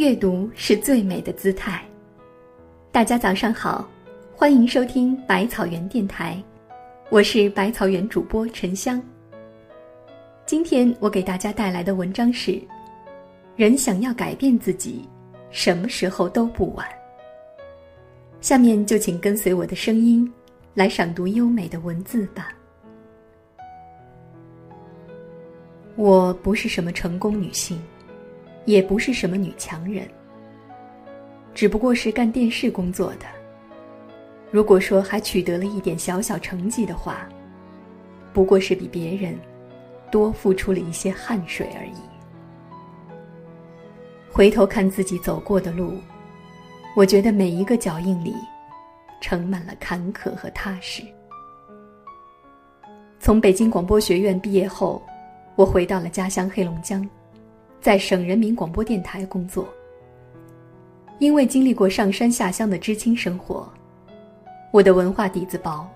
阅读是最美的姿态。大家早上好，欢迎收听百草园电台，我是百草园主播沉香。今天我给大家带来的文章是：人想要改变自己，什么时候都不晚。下面就请跟随我的声音，来赏读优美的文字吧。我不是什么成功女性，也不是什么女强人，只不过是干电视工作的。如果说还取得了一点小小成绩的话，不过是比别人多付出了一些汗水而已。回头看自己走过的路，我觉得每一个脚印里，盛满了坎坷和踏实。从北京广播学院毕业后。我回到了家乡黑龙江，在省人民广播电台工作。因为经历过上山下乡的知青生活，我的文化底子薄，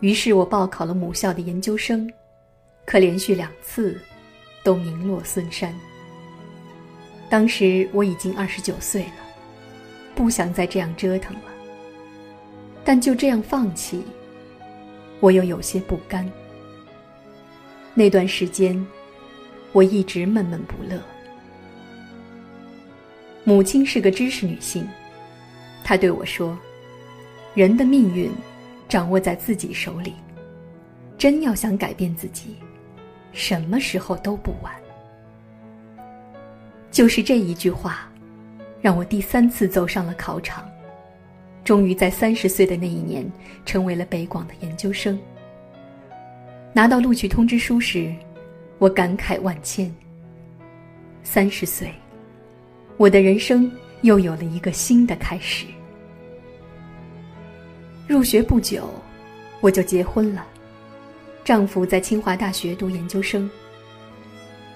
于是我报考了母校的研究生，可连续两次都名落孙山。当时我已经二十九岁了，不想再这样折腾了，但就这样放弃，我又有些不甘。那段时间，我一直闷闷不乐。母亲是个知识女性，她对我说：“人的命运掌握在自己手里，真要想改变自己，什么时候都不晚。”就是这一句话，让我第三次走上了考场，终于在三十岁的那一年，成为了北广的研究生。拿到录取通知书时，我感慨万千。三十岁，我的人生又有了一个新的开始。入学不久，我就结婚了，丈夫在清华大学读研究生。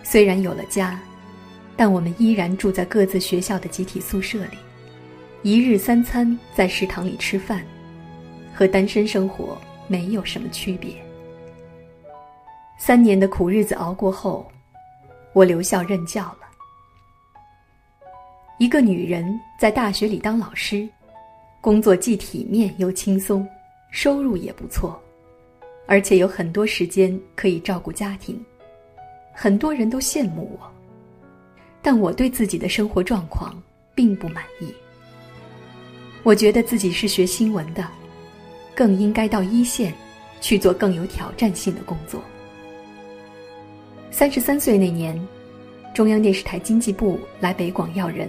虽然有了家，但我们依然住在各自学校的集体宿舍里，一日三餐在食堂里吃饭，和单身生活没有什么区别。三年的苦日子熬过后，我留校任教了。一个女人在大学里当老师，工作既体面又轻松，收入也不错，而且有很多时间可以照顾家庭，很多人都羡慕我。但我对自己的生活状况并不满意。我觉得自己是学新闻的，更应该到一线去做更有挑战性的工作。三十三岁那年，中央电视台经济部来北广要人，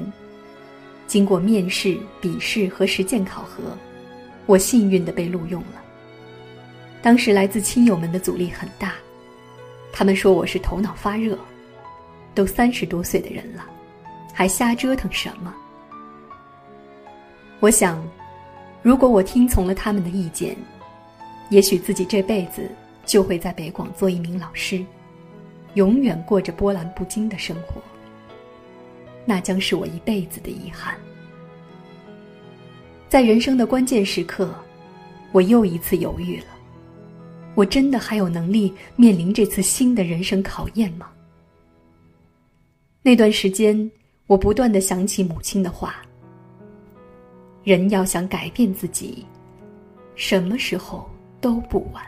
经过面试、笔试和实践考核，我幸运的被录用了。当时来自亲友们的阻力很大，他们说我是头脑发热，都三十多岁的人了，还瞎折腾什么？我想，如果我听从了他们的意见，也许自己这辈子就会在北广做一名老师。永远过着波澜不惊的生活，那将是我一辈子的遗憾。在人生的关键时刻，我又一次犹豫了：我真的还有能力面临这次新的人生考验吗？那段时间，我不断的想起母亲的话：人要想改变自己，什么时候都不晚。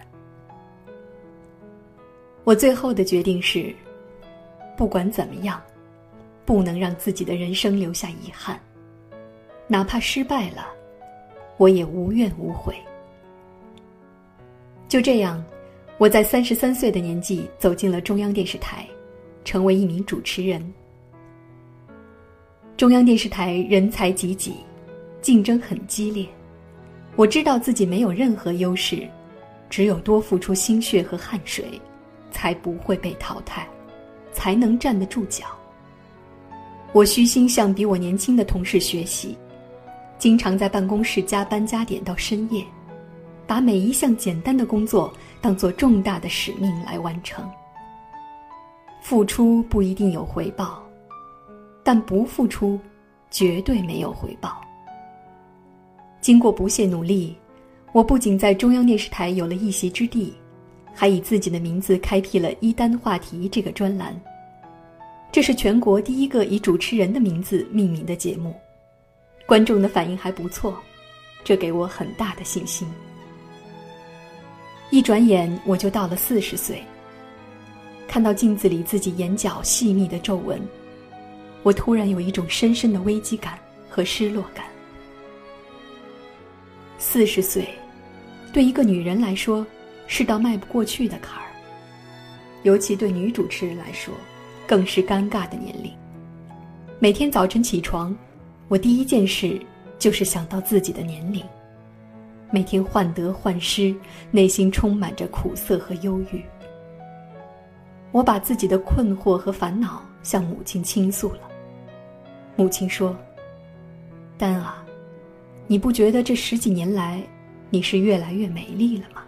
我最后的决定是，不管怎么样，不能让自己的人生留下遗憾。哪怕失败了，我也无怨无悔。就这样，我在三十三岁的年纪走进了中央电视台，成为一名主持人。中央电视台人才济济，竞争很激烈。我知道自己没有任何优势，只有多付出心血和汗水。才不会被淘汰，才能站得住脚。我虚心向比我年轻的同事学习，经常在办公室加班加点到深夜，把每一项简单的工作当做重大的使命来完成。付出不一定有回报，但不付出，绝对没有回报。经过不懈努力，我不仅在中央电视台有了一席之地。还以自己的名字开辟了“一单话题”这个专栏。这是全国第一个以主持人的名字命名的节目，观众的反应还不错，这给我很大的信心。一转眼我就到了四十岁，看到镜子里自己眼角细密的皱纹，我突然有一种深深的危机感和失落感。四十岁，对一个女人来说是道迈不过去的坎儿，尤其对女主持人来说，更是尴尬的年龄。每天早晨起床，我第一件事就是想到自己的年龄。每天患得患失，内心充满着苦涩和忧郁。我把自己的困惑和烦恼向母亲倾诉了。母亲说：“丹啊，你不觉得这十几年来，你是越来越美丽了吗？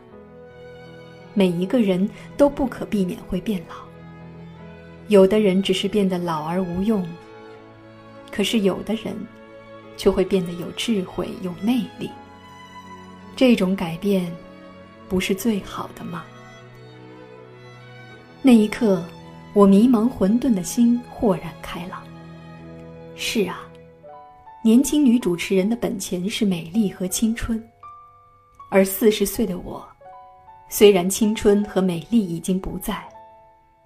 每一个人都不可避免会变老。有的人只是变得老而无用，可是有的人，却会变得有智慧、有魅力。”这种改变，不是最好的吗？那一刻，我迷茫混沌的心豁然开朗。是啊，年轻女主持人的本钱是美丽和青春，而四十岁的我，虽然青春和美丽已经不在，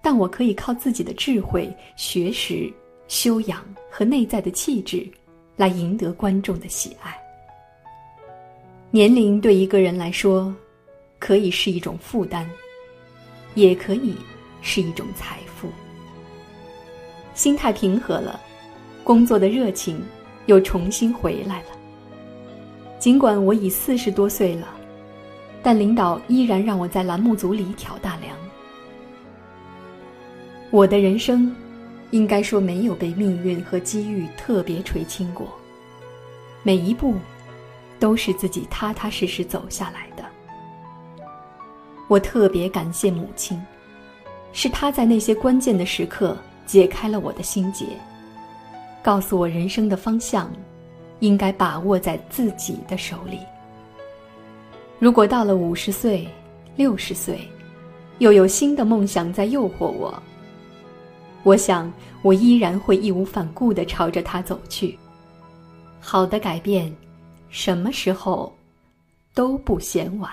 但我可以靠自己的智慧、学识、修养和内在的气质，来赢得观众的喜爱。年龄对一个人来说，可以是一种负担，也可以是一种财富。心态平和了，工作的热情又重新回来了。尽管我已四十多岁了，但领导依然让我在栏目组里挑大梁。我的人生，应该说没有被命运和机遇特别垂青过，每一步。都是自己踏踏实实走下来的。我特别感谢母亲，是她在那些关键的时刻解开了我的心结，告诉我人生的方向应该把握在自己的手里。如果到了五十岁、六十岁，又有新的梦想在诱惑我，我想我依然会义无反顾地朝着它走去。好的改变。什么时候都不嫌晚。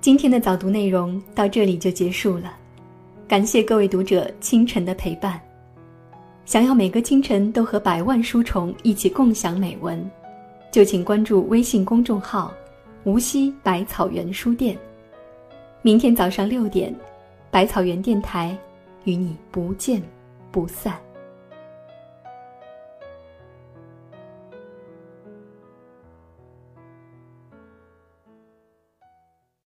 今天的早读内容到这里就结束了，感谢各位读者清晨的陪伴。想要每个清晨都和百万书虫一起共享美文，就请关注微信公众号“无锡百草园书店”。明天早上六点，百草园电台与你不见不散。